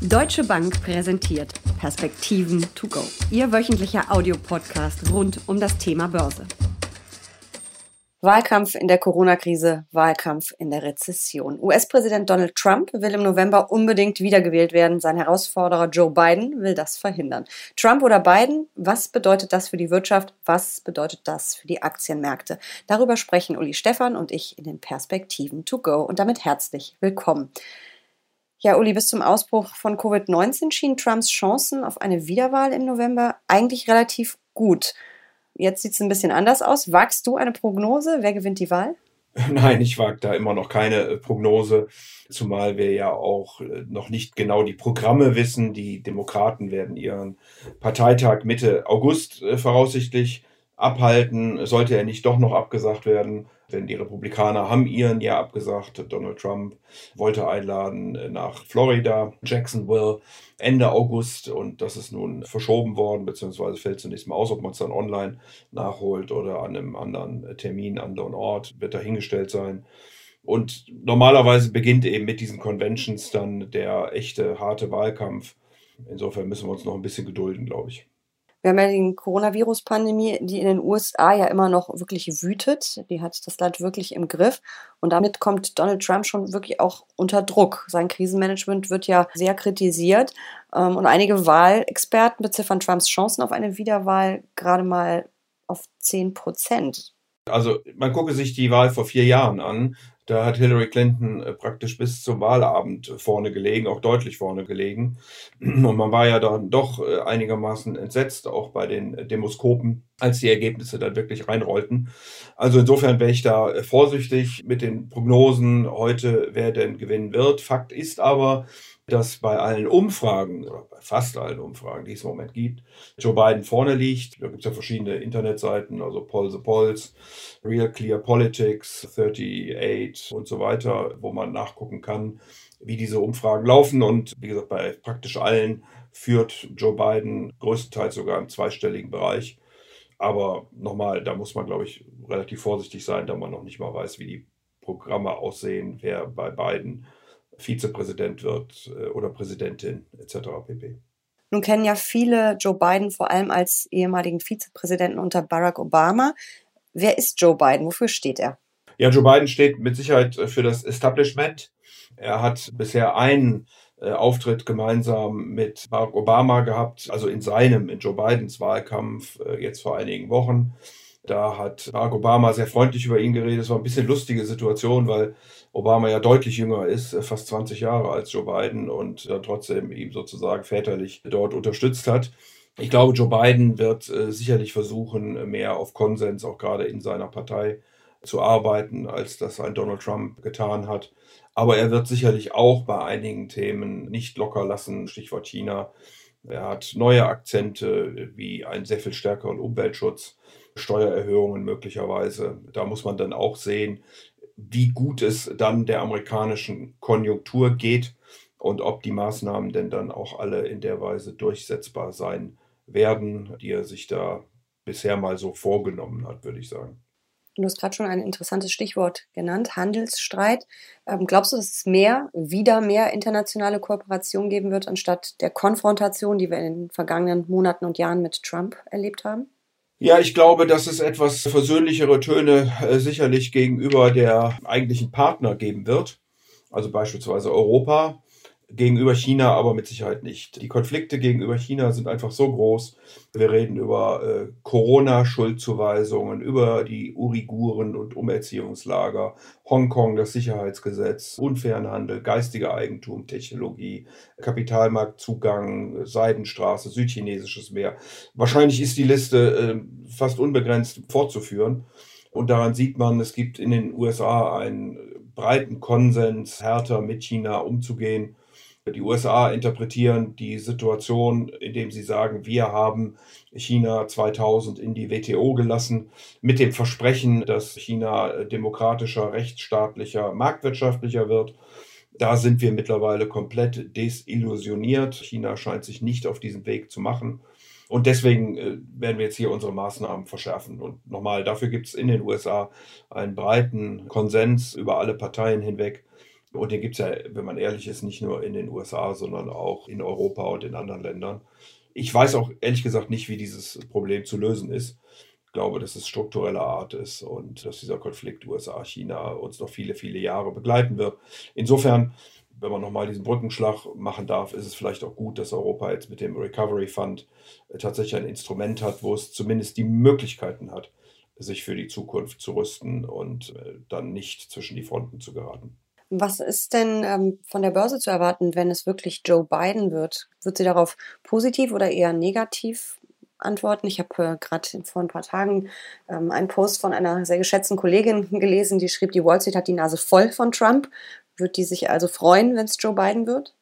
Deutsche Bank präsentiert Perspektiven to go. Ihr wöchentlicher Audiopodcast rund um das Thema Börse. Wahlkampf in der Corona-Krise, Wahlkampf in der Rezession. US-Präsident Donald Trump will im November unbedingt wiedergewählt werden. Sein Herausforderer Joe Biden will das verhindern. Trump oder Biden? Was bedeutet das für die Wirtschaft? Was bedeutet das für die Aktienmärkte? Darüber sprechen Uli Stefan und ich in den Perspektiven to go. Und damit herzlich willkommen. Ja, Uli, bis zum Ausbruch von Covid-19 schienen Trumps Chancen auf eine Wiederwahl im November eigentlich relativ gut. Jetzt sieht es ein bisschen anders aus. Wagst du eine Prognose? Wer gewinnt die Wahl? Nein, ich wage da immer noch keine äh, Prognose, zumal wir ja auch äh, noch nicht genau die Programme wissen. Die Demokraten werden ihren Parteitag Mitte August äh, voraussichtlich abhalten. Sollte er nicht doch noch abgesagt werden, denn die Republikaner haben ihren ja abgesagt. Donald Trump wollte einladen nach Florida, Jacksonville, Ende August und das ist nun verschoben worden, beziehungsweise fällt zunächst mal aus, ob man es dann online nachholt oder an einem anderen Termin, anderen Ort, wird dahingestellt sein. Und normalerweise beginnt eben mit diesen Conventions dann der echte, harte Wahlkampf. Insofern müssen wir uns noch ein bisschen gedulden, glaube ich. Wir haben ja die Coronavirus-Pandemie, die in den USA ja immer noch wirklich wütet. Die hat das Land wirklich im Griff. Und damit kommt Donald Trump schon wirklich auch unter Druck. Sein Krisenmanagement wird ja sehr kritisiert. Ähm, und einige Wahlexperten beziffern Trumps Chancen auf eine Wiederwahl gerade mal auf 10 Prozent. Also man gucke sich die Wahl vor vier Jahren an. Da hat Hillary Clinton äh, praktisch bis zum Wahlabend vorne gelegen, auch deutlich vorne gelegen. Und man war ja dann doch äh, einigermaßen entsetzt, auch bei den Demoskopen, als die Ergebnisse dann wirklich reinrollten. Also insofern wäre ich da äh, vorsichtig mit den Prognosen heute, wer denn gewinnen wird. Fakt ist aber, dass bei allen Umfragen, oder bei fast allen Umfragen, die es im Moment gibt, Joe Biden vorne liegt. Da gibt es ja verschiedene Internetseiten, also Poll the Polls, Real Clear Politics, 38 und so weiter, wo man nachgucken kann, wie diese Umfragen laufen. Und wie gesagt, bei praktisch allen führt Joe Biden größtenteils sogar im zweistelligen Bereich. Aber nochmal, da muss man, glaube ich, relativ vorsichtig sein, da man noch nicht mal weiß, wie die Programme aussehen, wer bei Biden Vizepräsident wird äh, oder Präsidentin etc. pp. Nun kennen ja viele Joe Biden vor allem als ehemaligen Vizepräsidenten unter Barack Obama. Wer ist Joe Biden? Wofür steht er? Ja, Joe Biden steht mit Sicherheit für das Establishment. Er hat bisher einen äh, Auftritt gemeinsam mit Barack Obama gehabt, also in seinem, in Joe Bidens Wahlkampf äh, jetzt vor einigen Wochen. Da hat Barack Obama sehr freundlich über ihn geredet. Es war ein bisschen lustige Situation, weil Obama ja deutlich jünger ist, äh, fast 20 Jahre als Joe Biden und dann trotzdem ihm sozusagen väterlich dort unterstützt hat. Ich glaube, Joe Biden wird äh, sicherlich versuchen, mehr auf Konsens auch gerade in seiner Partei zu arbeiten, als das ein Donald Trump getan hat. Aber er wird sicherlich auch bei einigen Themen nicht locker lassen, Stichwort China. Er hat neue Akzente wie einen sehr viel stärkeren Umweltschutz. Steuererhöhungen möglicherweise. Da muss man dann auch sehen, wie gut es dann der amerikanischen Konjunktur geht und ob die Maßnahmen denn dann auch alle in der Weise durchsetzbar sein werden, die er sich da bisher mal so vorgenommen hat, würde ich sagen. Du hast gerade schon ein interessantes Stichwort genannt, Handelsstreit. Ähm, glaubst du, dass es mehr, wieder mehr internationale Kooperation geben wird, anstatt der Konfrontation, die wir in den vergangenen Monaten und Jahren mit Trump erlebt haben? Ja, ich glaube, dass es etwas versöhnlichere Töne äh, sicherlich gegenüber der eigentlichen Partner geben wird. Also beispielsweise Europa gegenüber China aber mit Sicherheit nicht. Die Konflikte gegenüber China sind einfach so groß. Wir reden über äh, Corona-Schuldzuweisungen, über die Uiguren und Umerziehungslager, Hongkong, das Sicherheitsgesetz, unfairen Handel, geistige Eigentum, Technologie, Kapitalmarktzugang, Seidenstraße, südchinesisches Meer. Wahrscheinlich ist die Liste äh, fast unbegrenzt fortzuführen. Und daran sieht man, es gibt in den USA einen breiten Konsens, härter mit China umzugehen. Die USA interpretieren die Situation, indem sie sagen, wir haben China 2000 in die WTO gelassen, mit dem Versprechen, dass China demokratischer, rechtsstaatlicher, marktwirtschaftlicher wird. Da sind wir mittlerweile komplett desillusioniert. China scheint sich nicht auf diesen Weg zu machen. Und deswegen äh, werden wir jetzt hier unsere Maßnahmen verschärfen. Und nochmal, dafür gibt es in den USA einen breiten Konsens über alle Parteien hinweg Und den gibt es ja, wenn man ehrlich ist, nicht nur in den USA, sondern auch in Europa und in anderen Ländern. Ich weiß auch ehrlich gesagt nicht, wie dieses Problem zu lösen ist. Ich glaube, dass es struktureller Art ist und dass dieser Konflikt USA-China uns noch viele, viele Jahre begleiten wird. Insofern, wenn man nochmal diesen Brückenschlag machen darf, ist es vielleicht auch gut, dass Europa jetzt mit dem Recovery Fund tatsächlich ein Instrument hat, wo es zumindest die Möglichkeiten hat, sich für die Zukunft zu rüsten und äh, dann nicht zwischen die Fronten zu geraten. Was ist denn ähm, von der Börse zu erwarten, wenn es wirklich Joe Biden wird? Wird sie darauf positiv oder eher negativ antworten? Ich habe äh, gerade vor ein paar Tagen ähm, einen Post von einer sehr geschätzten Kollegin gelesen, die schrieb, die Wall Street hat die Nase voll von Trump. Wird die sich also freuen, wenn es Joe Biden wird?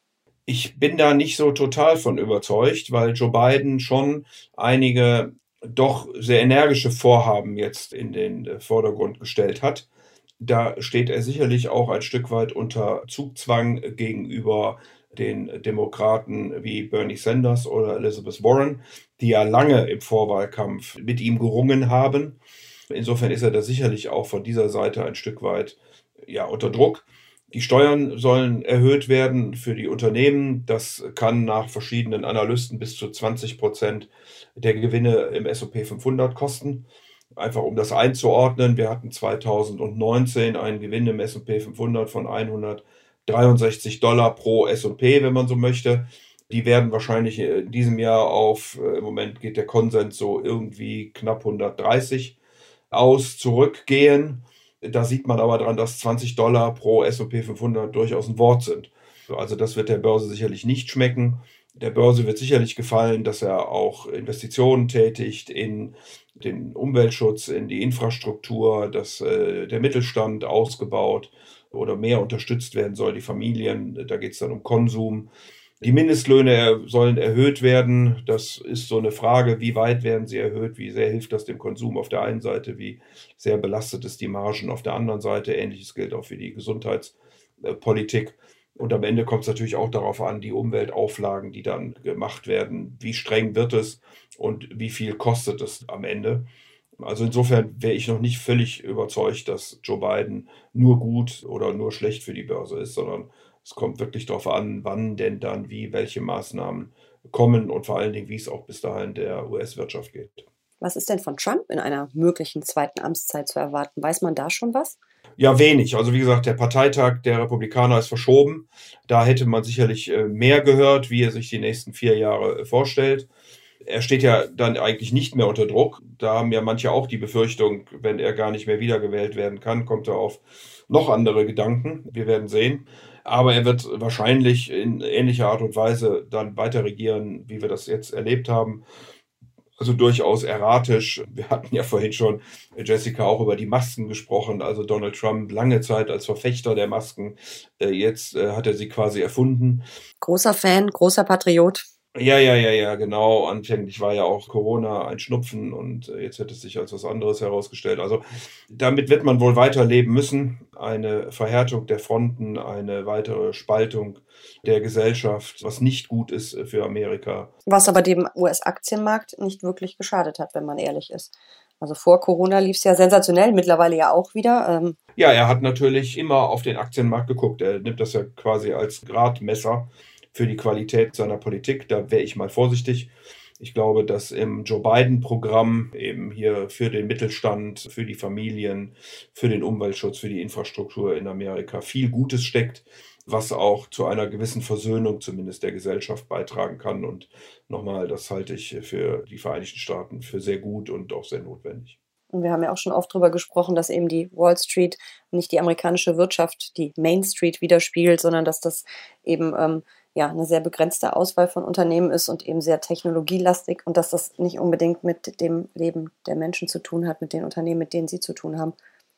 Ich bin da nicht so total von überzeugt, weil Joe Biden schon einige doch sehr energische Vorhaben jetzt in den äh, Vordergrund gestellt hat. Da steht er sicherlich auch ein Stück weit unter Zugzwang gegenüber den Demokraten wie Bernie Sanders oder Elizabeth Warren, die ja lange im Vorwahlkampf mit ihm gerungen haben. Insofern ist er da sicherlich auch von dieser Seite ein Stück weit ja, unter Druck. Die Steuern sollen erhöht werden für die Unternehmen. Das kann nach verschiedenen Analysten bis zu 20 Prozent der Gewinne im SOP 500 kosten. Einfach um das einzuordnen, wir hatten 2019 einen Gewinn im S&P 500 von 163 Dollar pro S&P, wenn man so möchte. Die werden wahrscheinlich in diesem Jahr auf, äh, im Moment geht der Konsens so irgendwie knapp 130 aus, zurückgehen. Da sieht man aber dran, dass 20 Dollar pro S&P 500 durchaus ein Wort sind. Also das wird der Börse sicherlich nicht schmecken. Der Börse wird sicherlich gefallen, dass er auch Investitionen tätigt in den Umweltschutz, in die Infrastruktur, dass äh, der Mittelstand ausgebaut oder mehr unterstützt werden soll, die Familien. Da geht es dann um Konsum. Die Mindestlöhne sollen erhöht werden. Das ist so eine Frage, wie weit werden sie erhöht, wie sehr hilft das dem Konsum auf der einen Seite, wie sehr belastet es die Margen auf der anderen Seite. Ähnliches gilt auch für die Gesundheitspolitik. Und am Ende kommt es natürlich auch darauf an, die Umweltauflagen, die dann gemacht werden, wie streng wird es und wie viel kostet es am Ende. Also insofern wäre ich noch nicht völlig überzeugt, dass Joe Biden nur gut oder nur schlecht für die Börse ist, sondern es kommt wirklich darauf an, wann denn dann wie welche Maßnahmen kommen und vor allen Dingen, wie es auch bis dahin der US-Wirtschaft geht. Was ist denn von Trump in einer möglichen zweiten Amtszeit zu erwarten? Weiß man da schon was? Ja, wenig. Also wie gesagt, der Parteitag der Republikaner ist verschoben. Da hätte man sicherlich äh, mehr gehört, wie er sich die nächsten vier Jahre äh, vorstellt. Er steht ja dann eigentlich nicht mehr unter Druck. Da haben ja manche auch die Befürchtung, wenn er gar nicht mehr wiedergewählt werden kann, kommt er auf noch andere Gedanken. Wir werden sehen. Aber er wird wahrscheinlich in ähnlicher Art und Weise dann weiter regieren, wie wir das jetzt erlebt haben also durchaus erratisch. Wir hatten ja vorhin schon, Jessica, auch über die Masken gesprochen. Also Donald Trump lange Zeit als Verfechter der Masken. Äh, jetzt äh, hat er sie quasi erfunden. Großer Fan, großer Patriot. Ja, ja, ja, ja, genau. Anfänglich war ja auch Corona ein Schnupfen und äh, jetzt hätte es sich als was anderes herausgestellt. Also damit wird man wohl weiterleben müssen. Eine Verhärtung der Fronten, eine weitere Spaltung der Gesellschaft, was nicht gut ist für Amerika. Was aber dem US-Aktienmarkt nicht wirklich geschadet hat, wenn man ehrlich ist. Also vor Corona lief es ja sensationell, mittlerweile ja auch wieder. Ähm ja, er hat natürlich immer auf den Aktienmarkt geguckt. Er nimmt das ja quasi als Gradmesser für die Qualität seiner Politik. Da wäre ich mal vorsichtig. Ich glaube, dass im Joe Biden-Programm eben hier für den Mittelstand, für die Familien, für den Umweltschutz, für die Infrastruktur in Amerika viel Gutes steckt, was auch zu einer gewissen Versöhnung zumindest der Gesellschaft beitragen kann. Und nochmal, das halte ich für die Vereinigten Staaten für sehr gut und auch sehr notwendig. Und wir haben ja auch schon oft darüber gesprochen, dass eben die Wall Street nicht die amerikanische Wirtschaft, die Main Street widerspiegelt, sondern dass das eben ähm, ja, eine sehr begrenzte Auswahl von Unternehmen ist und eben sehr technologielastig und dass das nicht unbedingt mit dem Leben der Menschen zu tun hat, mit den Unternehmen, mit denen sie zu tun haben.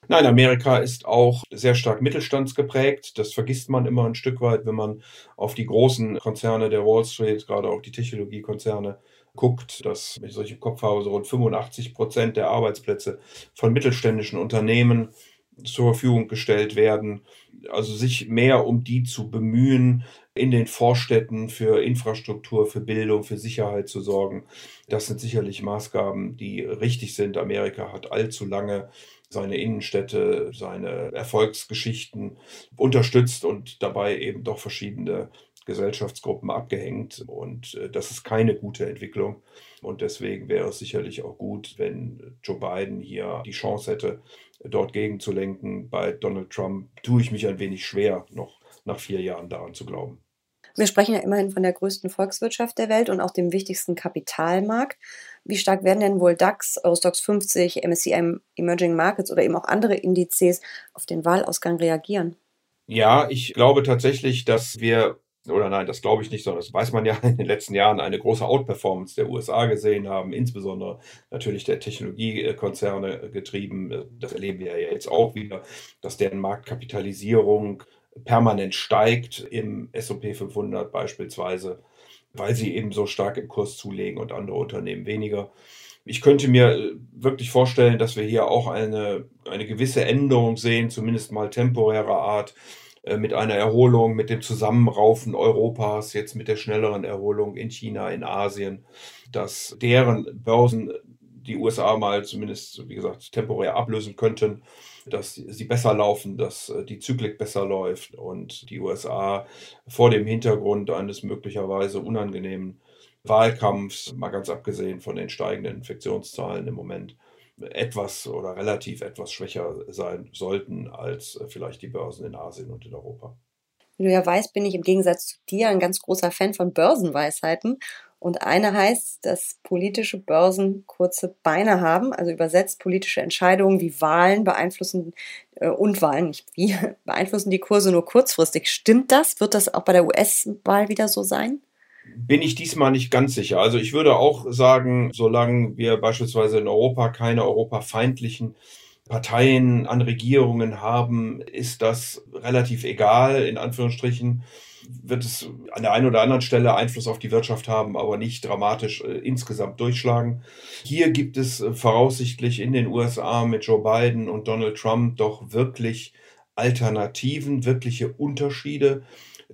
Nein, Amerika ist auch sehr stark mittelstandsgeprägt. Das vergisst man immer ein Stück weit, wenn man auf die großen Konzerne der Wall Street, gerade auch die Technologiekonzerne, guckt, dass, wenn ich solche Kopf habe, so rund 85 Prozent der Arbeitsplätze von mittelständischen Unternehmen zur Verfügung gestellt werden. Also sich mehr um die zu bemühen, in den Vorstädten für Infrastruktur, für Bildung, für Sicherheit zu sorgen. Das sind sicherlich Maßgaben, die richtig sind. Amerika hat allzu lange seine Innenstädte, seine Erfolgsgeschichten unterstützt und dabei eben doch verschiedene Gesellschaftsgruppen abgehängt. Und äh, das ist keine gute Entwicklung. Und deswegen wäre es sicherlich auch gut, wenn Joe Biden hier die Chance hätte, dort gegenzulenken. Bei Donald Trump tue ich mich ein wenig schwer, noch nach vier Jahren daran zu glauben. Wir sprechen ja immerhin von der größten Volkswirtschaft der Welt und auch dem wichtigsten Kapitalmarkt. Wie stark werden denn wohl DAX, Eurostox 50, MSCI Emerging Markets oder eben auch andere Indizes auf den Wahlausgang reagieren? Ja, ich glaube tatsächlich, dass wir oder nein, das glaube ich nicht, sondern das weiß man ja in den letzten Jahren eine große Outperformance der USA gesehen haben, insbesondere natürlich der Technologiekonzerne getrieben. Das erleben wir ja jetzt auch wieder, dass deren Marktkapitalisierung permanent steigt im S&P 500 beispielsweise, weil sie eben so stark im Kurs zulegen und andere Unternehmen weniger. Ich könnte mir wirklich vorstellen, dass wir hier auch eine, eine gewisse Änderung sehen, zumindest mal temporärer Art, äh, mit einer Erholung, mit dem Zusammenraufen Europas, jetzt mit der schnelleren Erholung in China, in Asien, dass deren Börsen die USA mal zumindest, wie gesagt, temporär ablösen könnten, dass sie besser laufen, dass äh, die Zyklik besser läuft und die USA vor dem Hintergrund eines möglicherweise unangenehmen Wahlkampfs, mal ganz abgesehen von den steigenden Infektionszahlen im Moment, etwas oder relativ etwas schwächer sein sollten als äh, vielleicht die Börsen in Asien und in Europa. Wie du ja weißt, bin ich im Gegensatz zu dir ein ganz großer Fan von Börsenweisheiten. Und eine heißt, dass politische Börsen kurze Beine haben, also übersetzt politische Entscheidungen wie Wahlen beeinflussen äh, und Wahlen nicht wie beeinflussen die Kurse nur kurzfristig. Stimmt das? Wird das auch bei der US-Wahl wieder so sein? Bin ich diesmal nicht ganz sicher. Also ich würde auch sagen, solange wir beispielsweise in Europa keine europafeindlichen Parteien an Regierungen haben, ist das relativ egal, in Anführungsstrichen. Wird es an der einen oder anderen Stelle Einfluss auf die Wirtschaft haben, aber nicht dramatisch äh, insgesamt durchschlagen. Hier gibt es äh, voraussichtlich in den USA mit Joe Biden und Donald Trump doch wirklich Alternativen, wirkliche Unterschiede.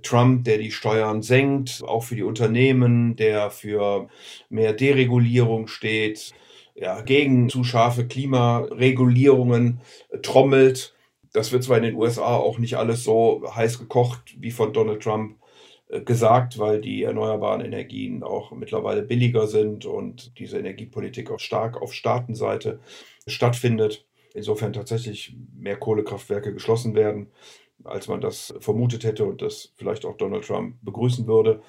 Trump, der die Steuern senkt, auch für die Unternehmen, der für mehr Deregulierung steht, ja, gegen zu scharfe Klimaregulierungen trommelt. Das wird zwar in den USA auch nicht alles so heiß gekocht wie von Donald Trump äh, gesagt, weil die erneuerbaren Energien auch mittlerweile billiger sind und diese Energiepolitik auch stark auf Staatenseite stattfindet. Insofern tatsächlich mehr Kohlekraftwerke geschlossen werden als man das vermutet hätte und das vielleicht auch Donald Trump begrüßen würde.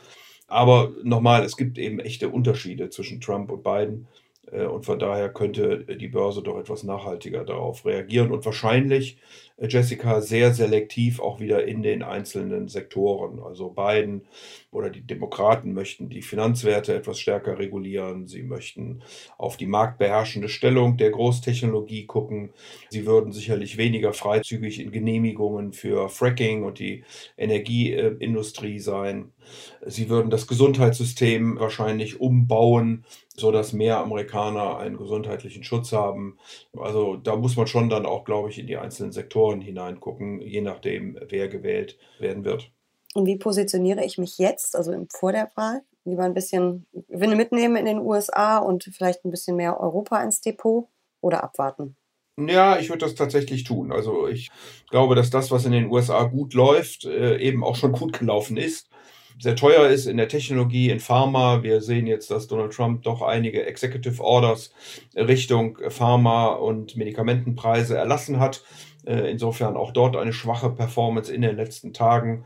Aber nochmal, es gibt eben echte Unterschiede zwischen Trump und Biden. Äh, und von daher könnte die Börse doch etwas nachhaltiger darauf reagieren und wahrscheinlich, Jessica, sehr selektiv auch wieder in den einzelnen Sektoren. Also Biden oder die Demokraten möchten die Finanzwerte etwas stärker regulieren. Sie möchten auf die marktbeherrschende Stellung der Großtechnologie gucken. Sie würden sicherlich weniger freizügig in Genehmigungen für Fracking und die Energieindustrie sein. Sie würden das Gesundheitssystem wahrscheinlich umbauen, sodass mehr Amerikaner einen gesundheitlichen Schutz haben. Also da muss man schon dann auch, glaube ich, in die einzelnen Sektoren hineingucken, je nachdem, wer gewählt werden wird. Und wie positioniere ich mich jetzt, also vor der Wahl? Lieber ein bisschen Gewinne mitnehmen in den USA und vielleicht ein bisschen mehr Europa ins Depot oder abwarten? Ja, ich würde das tatsächlich tun. Also ich glaube, dass das, was in den USA gut läuft, äh, eben auch schon gut gelaufen ist. Sehr teuer ist in der Technologie, in Pharma. Wir sehen jetzt, dass Donald Trump doch einige Executive Orders Richtung Pharma und Medikamentenpreise erlassen hat. Äh, insofern auch dort eine schwache Performance in den letzten Tagen.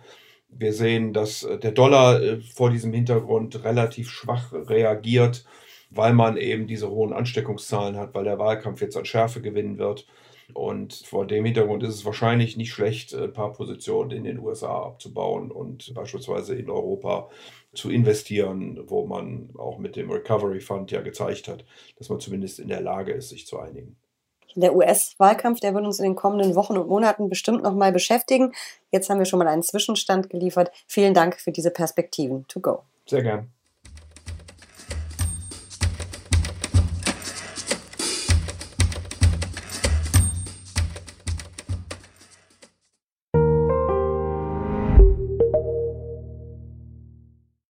Wir sehen, dass äh, der Dollar äh, vor diesem Hintergrund relativ schwach reagiert, weil man eben diese hohen Ansteckungszahlen hat, weil der Wahlkampf jetzt an Schärfe gewinnen wird. Und vor dem Hintergrund ist es wahrscheinlich nicht schlecht, ein paar Positionen in den USA abzubauen und beispielsweise in Europa zu investieren, wo man auch mit dem Recovery Fund ja gezeigt hat, dass man zumindest in der Lage ist, sich zu einigen. Der US-Wahlkampf, der wird uns in den kommenden Wochen und Monaten bestimmt noch mal beschäftigen. Jetzt haben wir schon mal einen Zwischenstand geliefert. Vielen Dank für diese Perspektiven. To go. Sehr gern.